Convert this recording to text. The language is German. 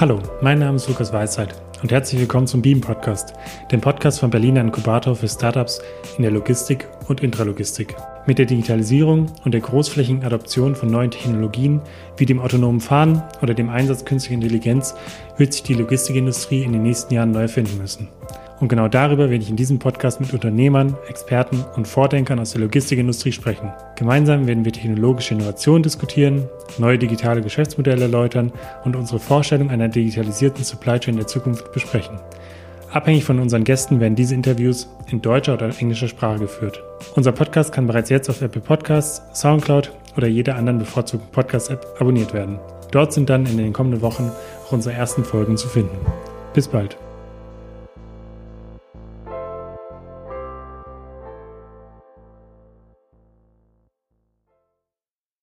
Hallo, mein Name ist Lukas Weisheit und herzlich willkommen zum Beam Podcast, dem Podcast von Berliner Inkubator für Startups in der Logistik und Intralogistik. Mit der Digitalisierung und der großflächigen Adoption von neuen Technologien wie dem autonomen Fahren oder dem Einsatz künstlicher Intelligenz wird sich die Logistikindustrie in den nächsten Jahren neu erfinden müssen. Und genau darüber werde ich in diesem Podcast mit Unternehmern, Experten und Vordenkern aus der Logistikindustrie sprechen. Gemeinsam werden wir technologische Innovationen diskutieren, neue digitale Geschäftsmodelle erläutern und unsere Vorstellung einer digitalisierten Supply Chain der Zukunft besprechen. Abhängig von unseren Gästen werden diese Interviews in deutscher oder englischer Sprache geführt. Unser Podcast kann bereits jetzt auf Apple Podcasts, SoundCloud oder jeder anderen bevorzugten Podcast-App abonniert werden. Dort sind dann in den kommenden Wochen auch unsere ersten Folgen zu finden. Bis bald.